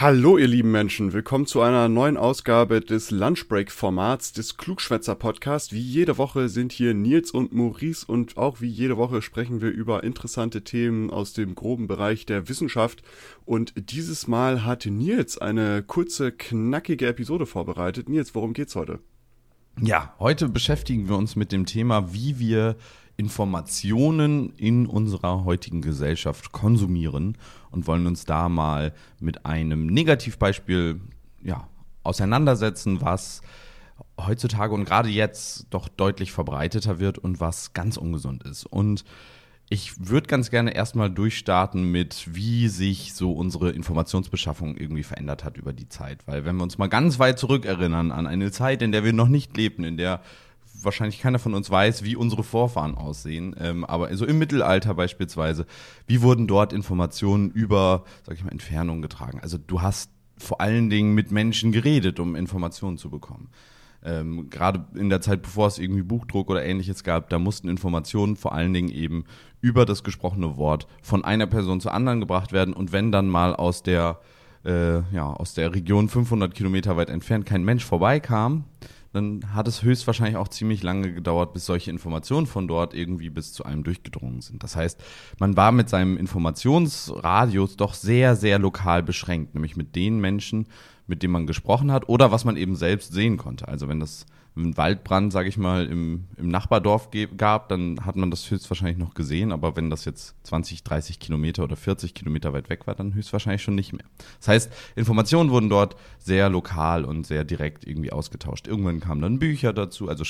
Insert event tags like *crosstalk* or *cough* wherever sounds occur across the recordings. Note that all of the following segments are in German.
Hallo ihr lieben Menschen, willkommen zu einer neuen Ausgabe des Lunchbreak-Formats des Klugschwätzer-Podcast. Wie jede Woche sind hier Nils und Maurice und auch wie jede Woche sprechen wir über interessante Themen aus dem groben Bereich der Wissenschaft. Und dieses Mal hat Nils eine kurze, knackige Episode vorbereitet. Nils, worum geht's heute? Ja, heute beschäftigen wir uns mit dem Thema, wie wir Informationen in unserer heutigen Gesellschaft konsumieren und wollen uns da mal mit einem Negativbeispiel ja, auseinandersetzen, was heutzutage und gerade jetzt doch deutlich verbreiteter wird und was ganz ungesund ist. Und ich würde ganz gerne erstmal durchstarten mit, wie sich so unsere Informationsbeschaffung irgendwie verändert hat über die Zeit. Weil wenn wir uns mal ganz weit zurückerinnern an eine Zeit, in der wir noch nicht lebten, in der wahrscheinlich keiner von uns weiß, wie unsere Vorfahren aussehen. Ähm, aber so im Mittelalter beispielsweise, wie wurden dort Informationen über, sag ich mal, Entfernung getragen? Also du hast vor allen Dingen mit Menschen geredet, um Informationen zu bekommen. Ähm, Gerade in der Zeit, bevor es irgendwie Buchdruck oder ähnliches gab, da mussten Informationen vor allen Dingen eben über das gesprochene Wort von einer Person zur anderen gebracht werden. Und wenn dann mal aus der, äh, ja, aus der Region 500 Kilometer weit entfernt kein Mensch vorbeikam, dann hat es höchstwahrscheinlich auch ziemlich lange gedauert, bis solche Informationen von dort irgendwie bis zu einem durchgedrungen sind. Das heißt, man war mit seinem Informationsradius doch sehr, sehr lokal beschränkt, nämlich mit den Menschen, mit denen man gesprochen hat oder was man eben selbst sehen konnte. Also wenn das einen Waldbrand, sage ich mal, im, im Nachbardorf gab, dann hat man das höchstwahrscheinlich noch gesehen. Aber wenn das jetzt 20, 30 Kilometer oder 40 Kilometer weit weg war, dann höchstwahrscheinlich schon nicht mehr. Das heißt, Informationen wurden dort sehr lokal und sehr direkt irgendwie ausgetauscht. Irgendwann kamen dann Bücher dazu, also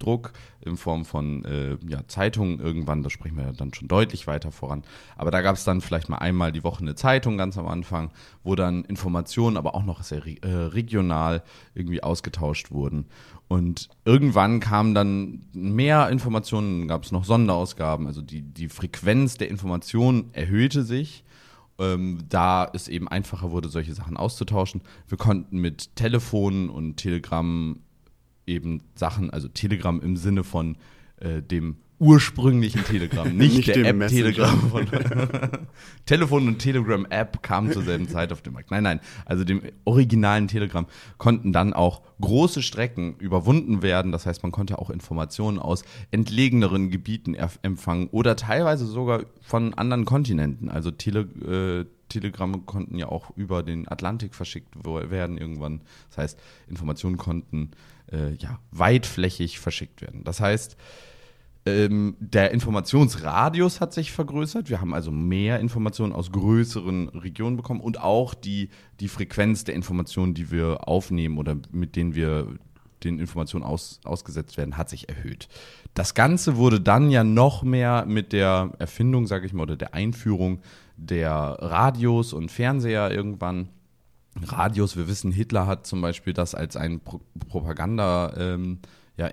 Schriftdruck in Form von äh, ja, Zeitungen irgendwann, da sprechen wir dann schon deutlich weiter voran. Aber da gab es dann vielleicht mal einmal die Woche eine Zeitung ganz am Anfang, wo dann Informationen, aber auch noch sehr äh, regional irgendwie ausgetauscht wurden. Und irgendwann kamen dann mehr Informationen, gab es noch Sonderausgaben, also die, die Frequenz der Informationen erhöhte sich, ähm, da es eben einfacher wurde, solche Sachen auszutauschen. Wir konnten mit Telefonen und Telegram eben Sachen, also Telegram im Sinne von äh, dem ursprünglichen Telegram, *laughs* nicht, nicht der App Telegram. Von *laughs* Telefon und Telegram App kamen zur selben Zeit auf den Markt. Nein, nein, also dem originalen Telegram konnten dann auch große Strecken überwunden werden. Das heißt, man konnte auch Informationen aus entlegeneren Gebieten empfangen oder teilweise sogar von anderen Kontinenten. Also Tele äh, Telegramme konnten ja auch über den Atlantik verschickt werden irgendwann. Das heißt, Informationen konnten äh, ja weitflächig verschickt werden. Das heißt, ähm, der Informationsradius hat sich vergrößert. Wir haben also mehr Informationen aus größeren Regionen bekommen und auch die, die Frequenz der Informationen, die wir aufnehmen oder mit denen wir den Informationen aus, ausgesetzt werden, hat sich erhöht. Das Ganze wurde dann ja noch mehr mit der Erfindung, sage ich mal, oder der Einführung der Radios und Fernseher irgendwann. Radios, wir wissen, Hitler hat zum Beispiel das als ein Pro Propaganda. Ähm, ja,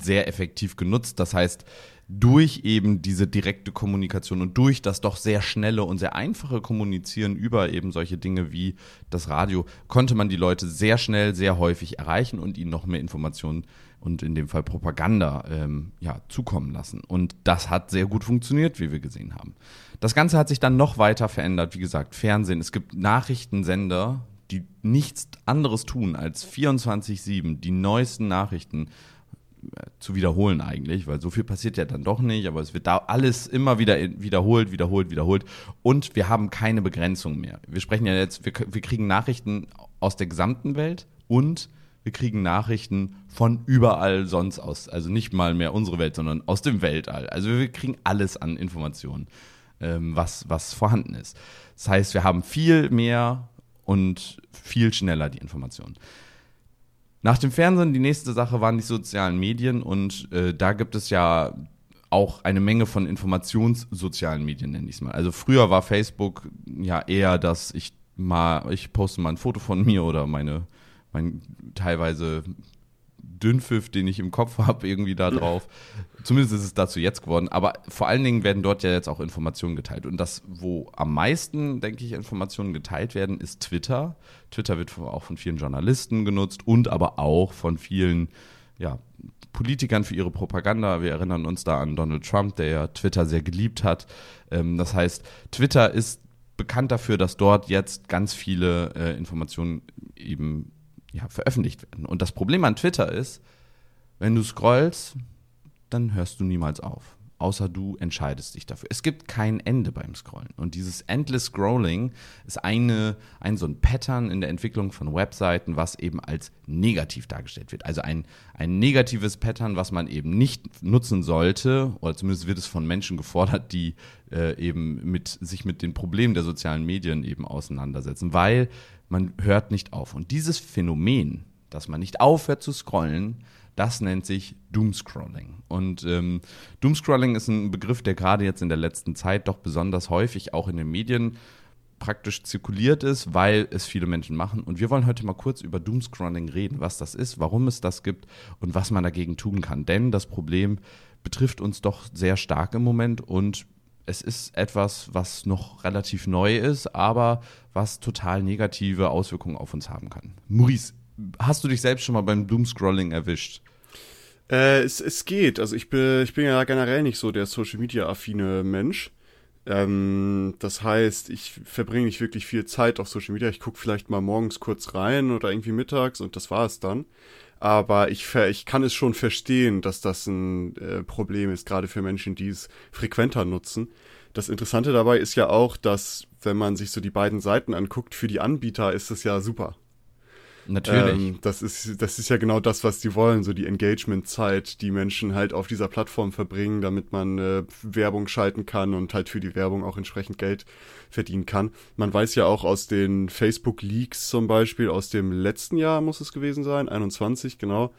sehr effektiv genutzt. Das heißt, durch eben diese direkte Kommunikation und durch das doch sehr schnelle und sehr einfache Kommunizieren über eben solche Dinge wie das Radio konnte man die Leute sehr schnell, sehr häufig erreichen und ihnen noch mehr Informationen und in dem Fall Propaganda ähm, ja, zukommen lassen. Und das hat sehr gut funktioniert, wie wir gesehen haben. Das Ganze hat sich dann noch weiter verändert. Wie gesagt, Fernsehen. Es gibt Nachrichtensender, die nichts anderes tun als 24-7 die neuesten Nachrichten zu wiederholen eigentlich, weil so viel passiert ja dann doch nicht, aber es wird da alles immer wieder wiederholt, wiederholt, wiederholt und wir haben keine Begrenzung mehr. Wir sprechen ja jetzt, wir, wir kriegen Nachrichten aus der gesamten Welt und wir kriegen Nachrichten von überall sonst aus, also nicht mal mehr unsere Welt, sondern aus dem Weltall. Also wir kriegen alles an Informationen, was, was vorhanden ist. Das heißt, wir haben viel mehr und viel schneller die Informationen. Nach dem Fernsehen, die nächste Sache waren die sozialen Medien und äh, da gibt es ja auch eine Menge von informationssozialen Medien, nenne ich es mal. Also früher war Facebook ja eher, dass ich mal, ich poste mal ein Foto von mir oder meine, mein teilweise Dünnpfiff, den ich im Kopf *laughs* habe, irgendwie da drauf. Zumindest ist es dazu jetzt geworden. Aber vor allen Dingen werden dort ja jetzt auch Informationen geteilt. Und das, wo am meisten, denke ich, Informationen geteilt werden, ist Twitter. Twitter wird auch von vielen Journalisten genutzt und aber auch von vielen ja, Politikern für ihre Propaganda. Wir erinnern uns da an Donald Trump, der ja Twitter sehr geliebt hat. Ähm, das heißt, Twitter ist bekannt dafür, dass dort jetzt ganz viele äh, Informationen eben ja, veröffentlicht werden. Und das Problem an Twitter ist, wenn du scrollst, dann hörst du niemals auf außer du entscheidest dich dafür. Es gibt kein Ende beim Scrollen. Und dieses Endless Scrolling ist eine, ein so ein Pattern in der Entwicklung von Webseiten, was eben als negativ dargestellt wird. Also ein, ein negatives Pattern, was man eben nicht nutzen sollte, oder zumindest wird es von Menschen gefordert, die äh, eben mit, sich mit den Problemen der sozialen Medien eben auseinandersetzen, weil man hört nicht auf. Und dieses Phänomen, dass man nicht aufhört zu scrollen, das nennt sich Doomscrolling. Und ähm, Doomscrolling ist ein Begriff, der gerade jetzt in der letzten Zeit doch besonders häufig auch in den Medien praktisch zirkuliert ist, weil es viele Menschen machen. Und wir wollen heute mal kurz über Doomscrolling reden, was das ist, warum es das gibt und was man dagegen tun kann. Denn das Problem betrifft uns doch sehr stark im Moment und es ist etwas, was noch relativ neu ist, aber was total negative Auswirkungen auf uns haben kann. Maurice, hast du dich selbst schon mal beim Doomscrolling erwischt? Äh, es, es geht. Also ich bin, ich bin ja generell nicht so der Social Media affine Mensch. Ähm, das heißt, ich verbringe nicht wirklich viel Zeit auf Social Media. Ich gucke vielleicht mal morgens kurz rein oder irgendwie mittags und das war es dann. Aber ich, ich kann es schon verstehen, dass das ein äh, Problem ist, gerade für Menschen, die es frequenter nutzen. Das Interessante dabei ist ja auch, dass, wenn man sich so die beiden Seiten anguckt, für die Anbieter ist es ja super. Natürlich. Ähm, das, ist, das ist ja genau das, was die wollen, so die Engagement-Zeit, die Menschen halt auf dieser Plattform verbringen, damit man äh, Werbung schalten kann und halt für die Werbung auch entsprechend Geld verdienen kann. Man weiß ja auch aus den Facebook-Leaks zum Beispiel, aus dem letzten Jahr muss es gewesen sein, 21, genau,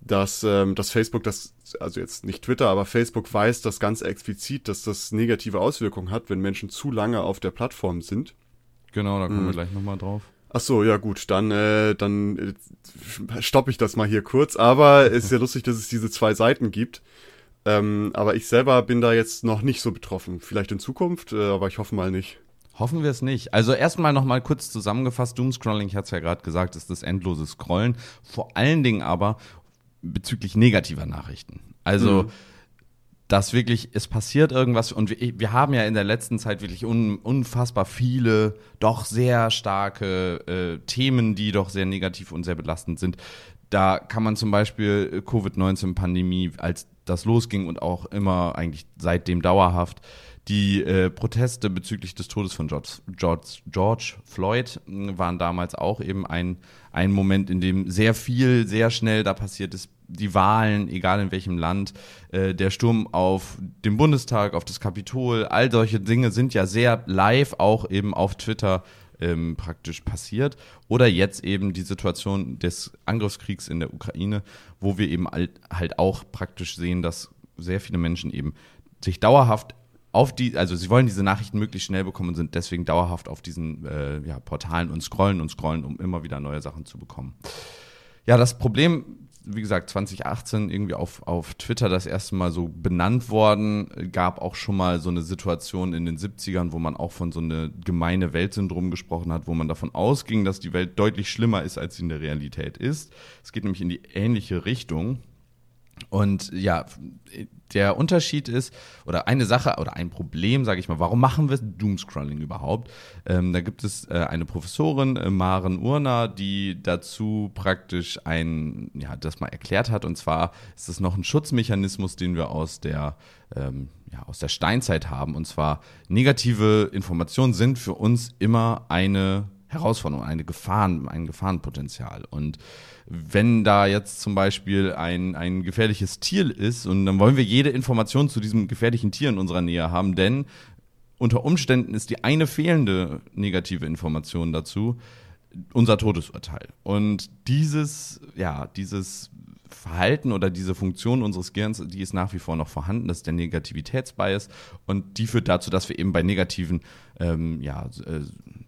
dass, ähm, dass Facebook das, also jetzt nicht Twitter, aber Facebook weiß das ganz explizit, dass das negative Auswirkungen hat, wenn Menschen zu lange auf der Plattform sind. Genau, da kommen mhm. wir gleich nochmal drauf. Ach so, ja gut, dann äh, dann äh, stoppe ich das mal hier kurz. Aber es ist ja lustig, dass es diese zwei Seiten gibt. Ähm, aber ich selber bin da jetzt noch nicht so betroffen. Vielleicht in Zukunft, äh, aber ich hoffe mal nicht. Hoffen wir es nicht. Also erstmal nochmal kurz zusammengefasst, Doomscrolling, ich hatte es ja gerade gesagt, ist das endlose Scrollen. Vor allen Dingen aber bezüglich negativer Nachrichten. Also mhm dass wirklich, es passiert irgendwas und wir, wir haben ja in der letzten Zeit wirklich un, unfassbar viele, doch sehr starke äh, Themen, die doch sehr negativ und sehr belastend sind. Da kann man zum Beispiel Covid-19-Pandemie, als das losging und auch immer eigentlich seitdem dauerhaft, die äh, Proteste bezüglich des Todes von George, George, George Floyd waren damals auch eben ein, ein Moment, in dem sehr viel, sehr schnell da passiert ist. Die Wahlen, egal in welchem Land, äh, der Sturm auf den Bundestag, auf das Kapitol, all solche Dinge sind ja sehr live auch eben auf Twitter ähm, praktisch passiert. Oder jetzt eben die Situation des Angriffskriegs in der Ukraine, wo wir eben halt auch praktisch sehen, dass sehr viele Menschen eben sich dauerhaft auf die, also sie wollen diese Nachrichten möglichst schnell bekommen und sind deswegen dauerhaft auf diesen äh, ja, Portalen und scrollen und scrollen, um immer wieder neue Sachen zu bekommen. Ja, das Problem, wie gesagt, 2018 irgendwie auf, auf Twitter das erste Mal so benannt worden, gab auch schon mal so eine Situation in den 70ern, wo man auch von so eine gemeine Weltsyndrom gesprochen hat, wo man davon ausging, dass die Welt deutlich schlimmer ist, als sie in der Realität ist. Es geht nämlich in die ähnliche Richtung. Und ja, der Unterschied ist, oder eine Sache oder ein Problem, sage ich mal, warum machen wir Doomscrolling überhaupt? Ähm, da gibt es äh, eine Professorin, äh, Maren Urner, die dazu praktisch ein, ja, das mal erklärt hat. Und zwar ist es noch ein Schutzmechanismus, den wir aus der, ähm, ja, aus der Steinzeit haben. Und zwar negative Informationen sind für uns immer eine Herausforderung, eine Gefahren, ein Gefahrenpotenzial. Und wenn da jetzt zum Beispiel ein, ein gefährliches Tier ist und dann wollen wir jede Information zu diesem gefährlichen Tier in unserer Nähe haben, denn unter Umständen ist die eine fehlende negative Information dazu unser Todesurteil. Und dieses, ja, dieses Verhalten oder diese Funktion unseres Gehirns, die ist nach wie vor noch vorhanden. Das ist der Negativitätsbias und die führt dazu, dass wir eben bei negativen ähm, ja, äh,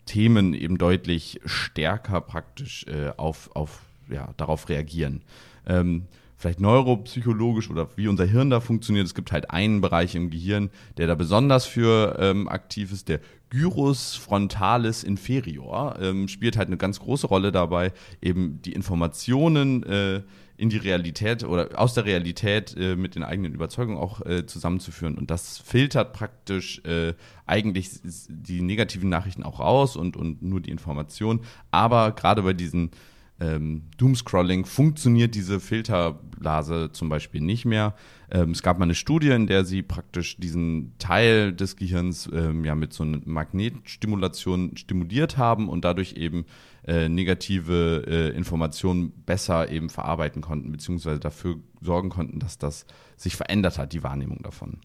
Themen eben deutlich stärker praktisch äh, auf, auf, ja, darauf reagieren. Ähm, vielleicht neuropsychologisch oder wie unser Hirn da funktioniert. Es gibt halt einen Bereich im Gehirn, der da besonders für ähm, aktiv ist, der Gyrus frontalis inferior, ähm, spielt halt eine ganz große Rolle dabei, eben die Informationen äh, in die Realität oder aus der Realität äh, mit den eigenen Überzeugungen auch äh, zusammenzuführen. Und das filtert praktisch äh, eigentlich die negativen Nachrichten auch raus und, und nur die Information. Aber gerade bei diesen ähm, Doomscrolling funktioniert diese Filterblase zum Beispiel nicht mehr. Ähm, es gab mal eine Studie, in der sie praktisch diesen Teil des Gehirns ähm, ja mit so einer Magnetstimulation stimuliert haben und dadurch eben äh, negative äh, Informationen besser eben verarbeiten konnten, beziehungsweise dafür sorgen konnten, dass das sich verändert hat, die Wahrnehmung davon.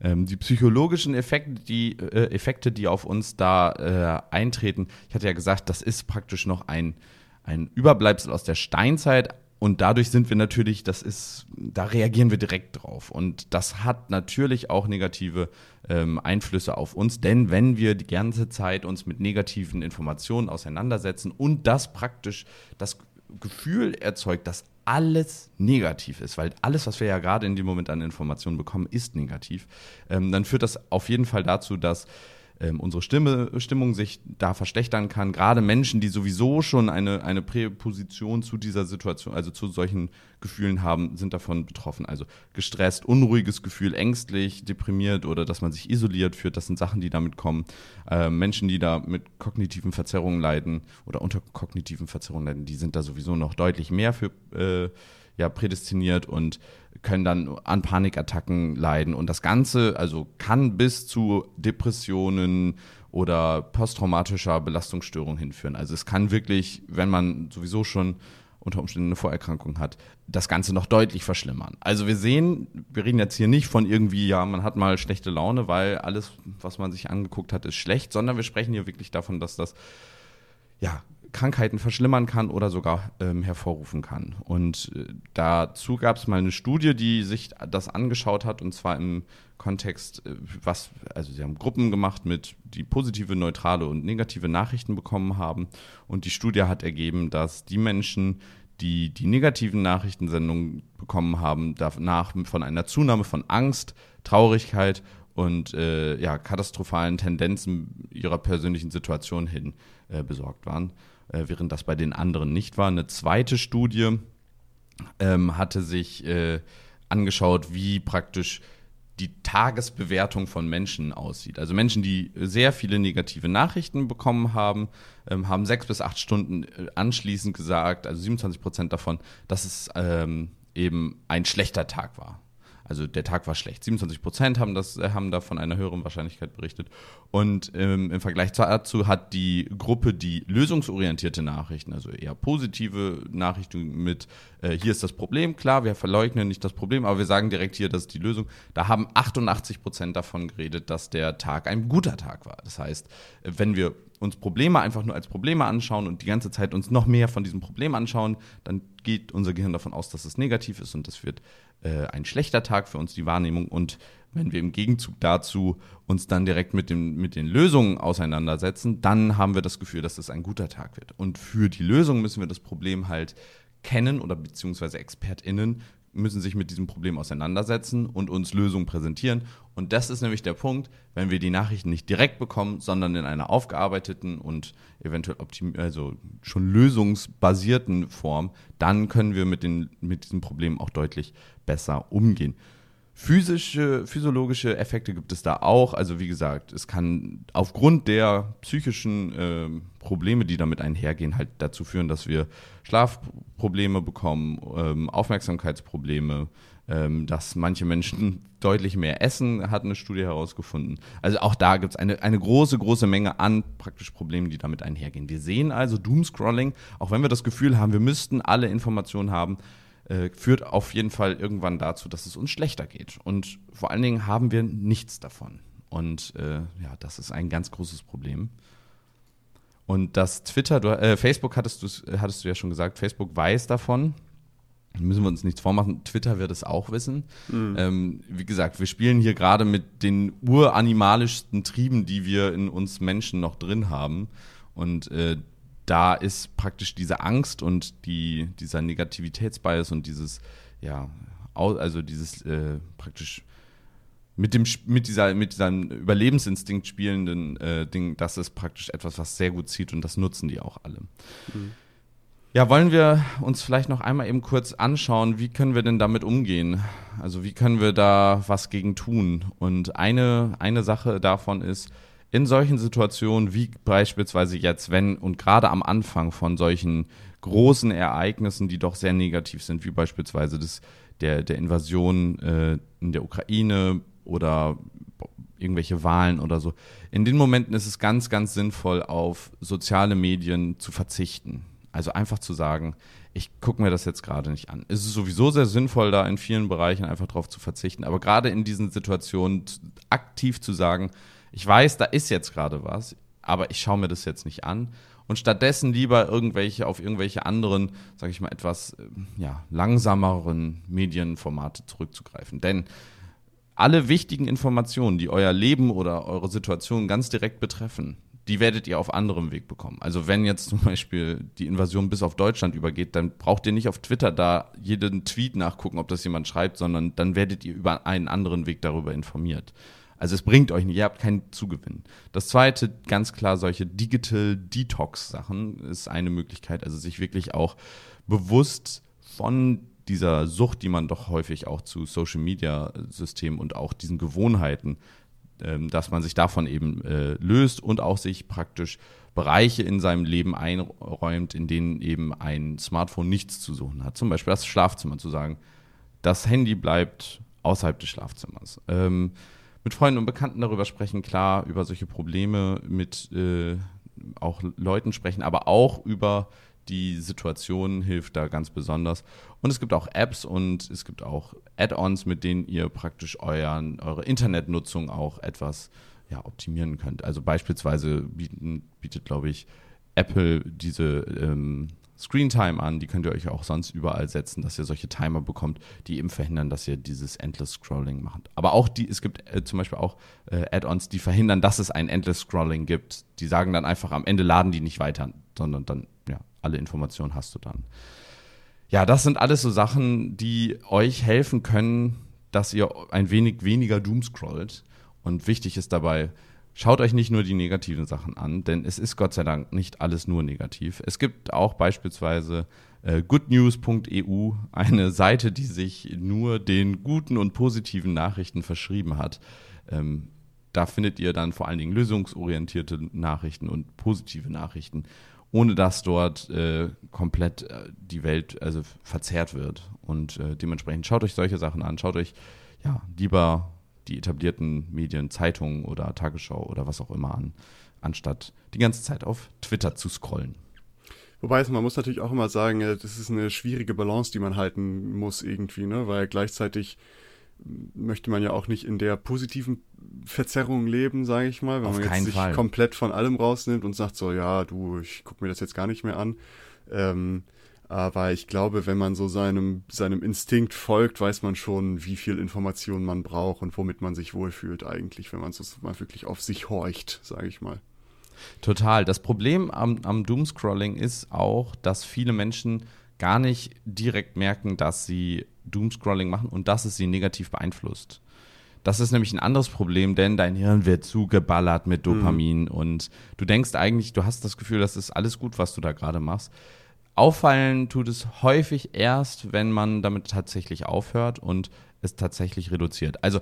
Ähm, die psychologischen Effekte die, äh, Effekte, die auf uns da äh, eintreten, ich hatte ja gesagt, das ist praktisch noch ein ein Überbleibsel aus der Steinzeit. Und dadurch sind wir natürlich, das ist, da reagieren wir direkt drauf. Und das hat natürlich auch negative ähm, Einflüsse auf uns, denn wenn wir die ganze Zeit uns mit negativen Informationen auseinandersetzen und das praktisch das Gefühl erzeugt, dass alles negativ ist, weil alles, was wir ja gerade in dem Moment an Informationen bekommen, ist negativ, ähm, dann führt das auf jeden Fall dazu, dass ähm, unsere Stimme, Stimmung sich da verschlechtern kann. Gerade Menschen, die sowieso schon eine, eine Präposition zu dieser Situation, also zu solchen Gefühlen haben, sind davon betroffen. Also gestresst, unruhiges Gefühl, ängstlich, deprimiert oder dass man sich isoliert fühlt, das sind Sachen, die damit kommen. Äh, Menschen, die da mit kognitiven Verzerrungen leiden oder unter kognitiven Verzerrungen leiden, die sind da sowieso noch deutlich mehr für äh, ja, prädestiniert und können dann an Panikattacken leiden. Und das Ganze also kann bis zu Depressionen oder posttraumatischer Belastungsstörung hinführen. Also es kann wirklich, wenn man sowieso schon unter Umständen eine Vorerkrankung hat, das Ganze noch deutlich verschlimmern. Also wir sehen, wir reden jetzt hier nicht von irgendwie, ja, man hat mal schlechte Laune, weil alles, was man sich angeguckt hat, ist schlecht, sondern wir sprechen hier wirklich davon, dass das ja, Krankheiten verschlimmern kann oder sogar ähm, hervorrufen kann. Und äh, dazu gab es mal eine Studie, die sich das angeschaut hat, und zwar im Kontext, äh, was, also sie haben Gruppen gemacht mit, die positive, neutrale und negative Nachrichten bekommen haben. Und die Studie hat ergeben, dass die Menschen, die die negativen Nachrichtensendungen bekommen haben, danach von einer Zunahme von Angst, Traurigkeit und äh, ja, katastrophalen Tendenzen ihrer persönlichen Situation hin äh, besorgt waren äh, während das bei den anderen nicht war. Eine zweite Studie ähm, hatte sich äh, angeschaut, wie praktisch die Tagesbewertung von Menschen aussieht. Also Menschen, die sehr viele negative Nachrichten bekommen haben, ähm, haben sechs bis acht Stunden äh, anschließend gesagt, also 27 Prozent davon, dass es ähm, eben ein schlechter Tag war. Also der Tag war schlecht. 27 Prozent haben, das, äh, haben da von einer höheren Wahrscheinlichkeit berichtet. Und ähm, im Vergleich dazu hat die Gruppe, die lösungsorientierte Nachrichten, also eher positive Nachrichten mit, äh, hier ist das Problem, klar, wir verleugnen nicht das Problem, aber wir sagen direkt hier, das ist die Lösung. Da haben 88 Prozent davon geredet, dass der Tag ein guter Tag war. Das heißt, wenn wir uns Probleme einfach nur als Probleme anschauen und die ganze Zeit uns noch mehr von diesem Problem anschauen, dann geht unser Gehirn davon aus, dass es negativ ist und das wird äh, ein schlechter Tag für uns, die Wahrnehmung. Und wenn wir im Gegenzug dazu uns dann direkt mit, dem, mit den Lösungen auseinandersetzen, dann haben wir das Gefühl, dass es ein guter Tag wird. Und für die Lösung müssen wir das Problem halt kennen oder beziehungsweise ExpertInnen müssen sich mit diesem Problem auseinandersetzen und uns Lösungen präsentieren. Und das ist nämlich der Punkt, wenn wir die Nachrichten nicht direkt bekommen, sondern in einer aufgearbeiteten und eventuell also schon lösungsbasierten Form, dann können wir mit, den, mit diesem Problem auch deutlich besser umgehen. Physische, physiologische Effekte gibt es da auch. Also wie gesagt, es kann aufgrund der psychischen äh, Probleme, die damit einhergehen, halt dazu führen, dass wir Schlafprobleme bekommen, ähm, Aufmerksamkeitsprobleme, ähm, dass manche Menschen *laughs* deutlich mehr essen, hat eine Studie herausgefunden. Also auch da gibt es eine, eine große, große Menge an praktisch Problemen, die damit einhergehen. Wir sehen also Doomscrolling, auch wenn wir das Gefühl haben, wir müssten alle Informationen haben, äh, führt auf jeden Fall irgendwann dazu, dass es uns schlechter geht. Und vor allen Dingen haben wir nichts davon. Und äh, ja, das ist ein ganz großes Problem. Und das Twitter, du, äh, Facebook hattest du, hattest du ja schon gesagt, Facebook weiß davon. Müssen wir uns nichts vormachen. Twitter wird es auch wissen. Mhm. Ähm, wie gesagt, wir spielen hier gerade mit den uranimalischsten Trieben, die wir in uns Menschen noch drin haben. Und äh, da ist praktisch diese Angst und die, dieser Negativitätsbias und dieses, ja, also dieses äh, praktisch mit dem mit dieser mit diesem Überlebensinstinkt spielenden äh, Ding, das ist praktisch etwas, was sehr gut zieht und das nutzen die auch alle. Mhm. Ja, wollen wir uns vielleicht noch einmal eben kurz anschauen, wie können wir denn damit umgehen? Also wie können wir da was gegen tun? Und eine eine Sache davon ist in solchen Situationen wie beispielsweise jetzt, wenn und gerade am Anfang von solchen großen Ereignissen, die doch sehr negativ sind, wie beispielsweise das der der Invasion äh, in der Ukraine oder irgendwelche Wahlen oder so. In den Momenten ist es ganz, ganz sinnvoll, auf soziale Medien zu verzichten. Also einfach zu sagen, ich gucke mir das jetzt gerade nicht an. Es ist sowieso sehr sinnvoll, da in vielen Bereichen einfach drauf zu verzichten. Aber gerade in diesen Situationen aktiv zu sagen, ich weiß, da ist jetzt gerade was, aber ich schaue mir das jetzt nicht an. Und stattdessen lieber irgendwelche auf irgendwelche anderen, sage ich mal, etwas äh, ja, langsameren Medienformate zurückzugreifen. Denn alle wichtigen Informationen, die euer Leben oder eure Situation ganz direkt betreffen, die werdet ihr auf anderem Weg bekommen. Also wenn jetzt zum Beispiel die Invasion bis auf Deutschland übergeht, dann braucht ihr nicht auf Twitter da jeden Tweet nachgucken, ob das jemand schreibt, sondern dann werdet ihr über einen anderen Weg darüber informiert. Also es bringt euch nicht, ihr habt keinen Zugewinn. Das zweite, ganz klar, solche Digital Detox Sachen ist eine Möglichkeit, also sich wirklich auch bewusst von dieser Sucht, die man doch häufig auch zu Social Media Systemen und auch diesen Gewohnheiten, ähm, dass man sich davon eben äh, löst und auch sich praktisch Bereiche in seinem Leben einräumt, in denen eben ein Smartphone nichts zu suchen hat. Zum Beispiel das Schlafzimmer zu sagen, das Handy bleibt außerhalb des Schlafzimmers. Ähm, mit Freunden und Bekannten darüber sprechen, klar, über solche Probleme mit äh, auch Leuten sprechen, aber auch über die Situation hilft da ganz besonders. Und es gibt auch Apps und es gibt auch Add-ons, mit denen ihr praktisch euren, eure Internetnutzung auch etwas ja, optimieren könnt. Also beispielsweise bieten, bietet, glaube ich, Apple diese ähm, Screentime an, die könnt ihr euch auch sonst überall setzen, dass ihr solche Timer bekommt, die eben verhindern, dass ihr dieses Endless Scrolling macht. Aber auch die, es gibt äh, zum Beispiel auch äh, Add-ons, die verhindern, dass es ein Endless Scrolling gibt. Die sagen dann einfach, am Ende laden die nicht weiter, sondern dann, ja, alle Informationen hast du dann. Ja, das sind alles so Sachen, die euch helfen können, dass ihr ein wenig weniger Doom scrollt. Und wichtig ist dabei, Schaut euch nicht nur die negativen Sachen an, denn es ist Gott sei Dank nicht alles nur negativ. Es gibt auch beispielsweise äh, goodnews.eu, eine Seite, die sich nur den guten und positiven Nachrichten verschrieben hat. Ähm, da findet ihr dann vor allen Dingen lösungsorientierte Nachrichten und positive Nachrichten, ohne dass dort äh, komplett äh, die Welt also verzerrt wird. Und äh, dementsprechend schaut euch solche Sachen an, schaut euch ja lieber die etablierten Medien, Zeitungen oder Tagesschau oder was auch immer an, anstatt die ganze Zeit auf Twitter zu scrollen. Wobei man muss natürlich auch immer sagen, äh, das ist eine schwierige Balance, die man halten muss irgendwie, ne? Weil gleichzeitig möchte man ja auch nicht in der positiven Verzerrung leben, sage ich mal, wenn Auf man jetzt sich Fall. komplett von allem rausnimmt und sagt so, ja, du, ich gucke mir das jetzt gar nicht mehr an. Ähm, aber ich glaube, wenn man so seinem, seinem Instinkt folgt, weiß man schon, wie viel Information man braucht und womit man sich wohlfühlt eigentlich, wenn man so mal wirklich auf sich horcht, sage ich mal. Total. Das Problem am, am Doomscrolling ist auch, dass viele Menschen gar nicht direkt merken, dass sie Doomscrolling machen und dass es sie negativ beeinflusst. Das ist nämlich ein anderes Problem, denn dein Hirn wird zugeballert mit Dopamin mhm. und du denkst eigentlich, du hast das Gefühl, das ist alles gut, was du da gerade machst. Auffallen tut es häufig erst, wenn man damit tatsächlich aufhört und es tatsächlich reduziert. Also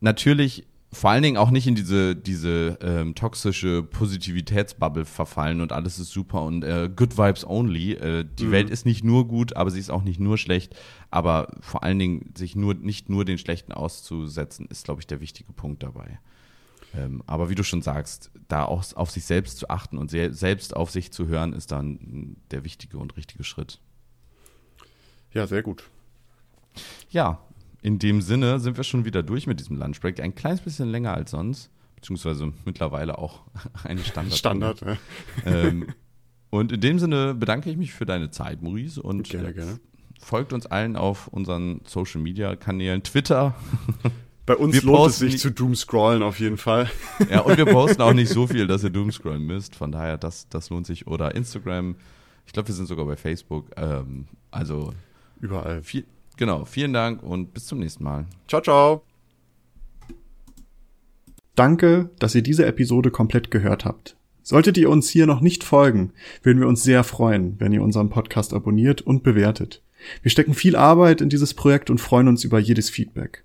natürlich vor allen Dingen auch nicht in diese, diese ähm, toxische Positivitätsbubble verfallen und alles ist super und äh, good vibes only. Äh, die mhm. Welt ist nicht nur gut, aber sie ist auch nicht nur schlecht. Aber vor allen Dingen sich nur nicht nur den Schlechten auszusetzen, ist, glaube ich, der wichtige Punkt dabei. Ähm, aber wie du schon sagst, da auch auf sich selbst zu achten und selbst auf sich zu hören, ist dann der wichtige und richtige Schritt. Ja, sehr gut. Ja, in dem Sinne sind wir schon wieder durch mit diesem Lunchbreak. Ein kleines bisschen länger als sonst. beziehungsweise mittlerweile auch *laughs* eine Standard. Standard, ja. Ähm, und in dem Sinne bedanke ich mich für deine Zeit, Maurice. Und Gerne, gerne. folgt uns allen auf unseren Social Media Kanälen, Twitter. *laughs* Bei uns Wir lohnt es sich zu doomscrollen auf jeden Fall. Ja, und wir posten auch nicht *laughs* so viel, dass ihr doomscrollen müsst. Von daher, das, das lohnt sich. Oder Instagram. Ich glaube, wir sind sogar bei Facebook. Ähm, also, Überall. viel, genau. Vielen Dank und bis zum nächsten Mal. Ciao, ciao. Danke, dass ihr diese Episode komplett gehört habt. Solltet ihr uns hier noch nicht folgen, würden wir uns sehr freuen, wenn ihr unseren Podcast abonniert und bewertet. Wir stecken viel Arbeit in dieses Projekt und freuen uns über jedes Feedback.